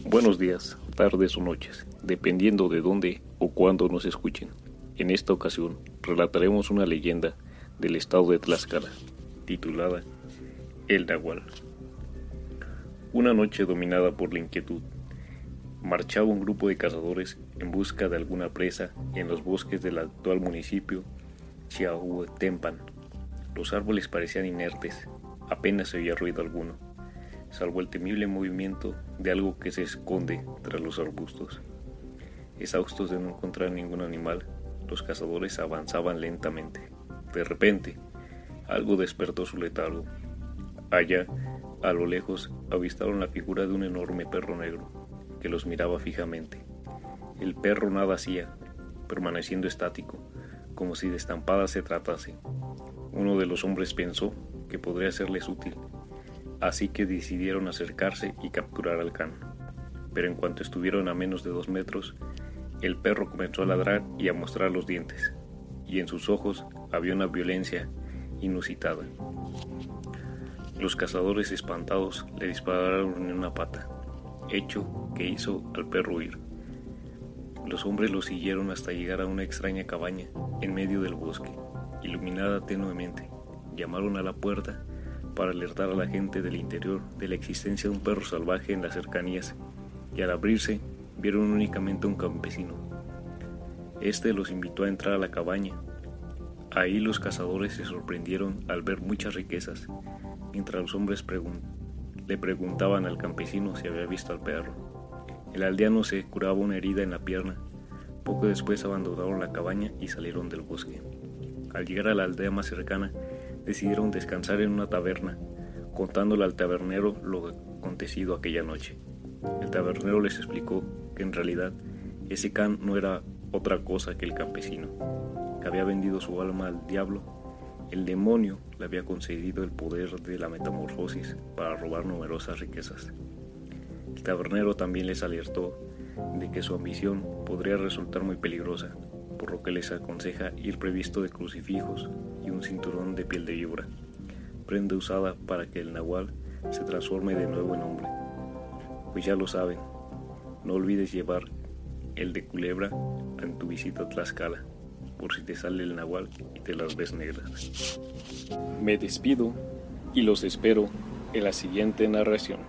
Buenos días, tardes o noches, dependiendo de dónde o cuándo nos escuchen. En esta ocasión relataremos una leyenda del estado de Tlaxcala, titulada El Nahual. Una noche dominada por la inquietud, marchaba un grupo de cazadores en busca de alguna presa en los bosques del actual municipio Chiahuatempan. Los árboles parecían inertes, apenas se oía ruido alguno salvo el temible movimiento de algo que se esconde tras los arbustos. Exhaustos de no encontrar ningún animal, los cazadores avanzaban lentamente. De repente, algo despertó su letargo. Allá, a lo lejos, avistaron la figura de un enorme perro negro, que los miraba fijamente. El perro nada hacía, permaneciendo estático, como si de estampada se tratase. Uno de los hombres pensó que podría serles útil así que decidieron acercarse y capturar al can. Pero en cuanto estuvieron a menos de dos metros, el perro comenzó a ladrar y a mostrar los dientes, y en sus ojos había una violencia inusitada. Los cazadores espantados le dispararon en una pata, hecho que hizo al perro huir. Los hombres lo siguieron hasta llegar a una extraña cabaña en medio del bosque, iluminada tenuemente. Llamaron a la puerta para alertar a la gente del interior de la existencia de un perro salvaje en las cercanías, y al abrirse vieron únicamente a un campesino. Este los invitó a entrar a la cabaña. Ahí los cazadores se sorprendieron al ver muchas riquezas, mientras los hombres le preguntaban al campesino si había visto al perro. El aldeano se curaba una herida en la pierna. Poco después abandonaron la cabaña y salieron del bosque. Al llegar a la aldea más cercana, decidieron descansar en una taberna, contándole al tabernero lo acontecido aquella noche. El tabernero les explicó que en realidad ese can no era otra cosa que el campesino, que había vendido su alma al diablo. El demonio le había concedido el poder de la metamorfosis para robar numerosas riquezas. El tabernero también les alertó de que su ambición podría resultar muy peligrosa, por lo que les aconseja ir previsto de crucifijos y un cinturón de piel de víbora, prenda usada para que el nahual se transforme de nuevo en hombre. Pues ya lo saben, no olvides llevar el de culebra en tu visita a Tlaxcala, por si te sale el nahual y te las ves negras. Me despido y los espero en la siguiente narración.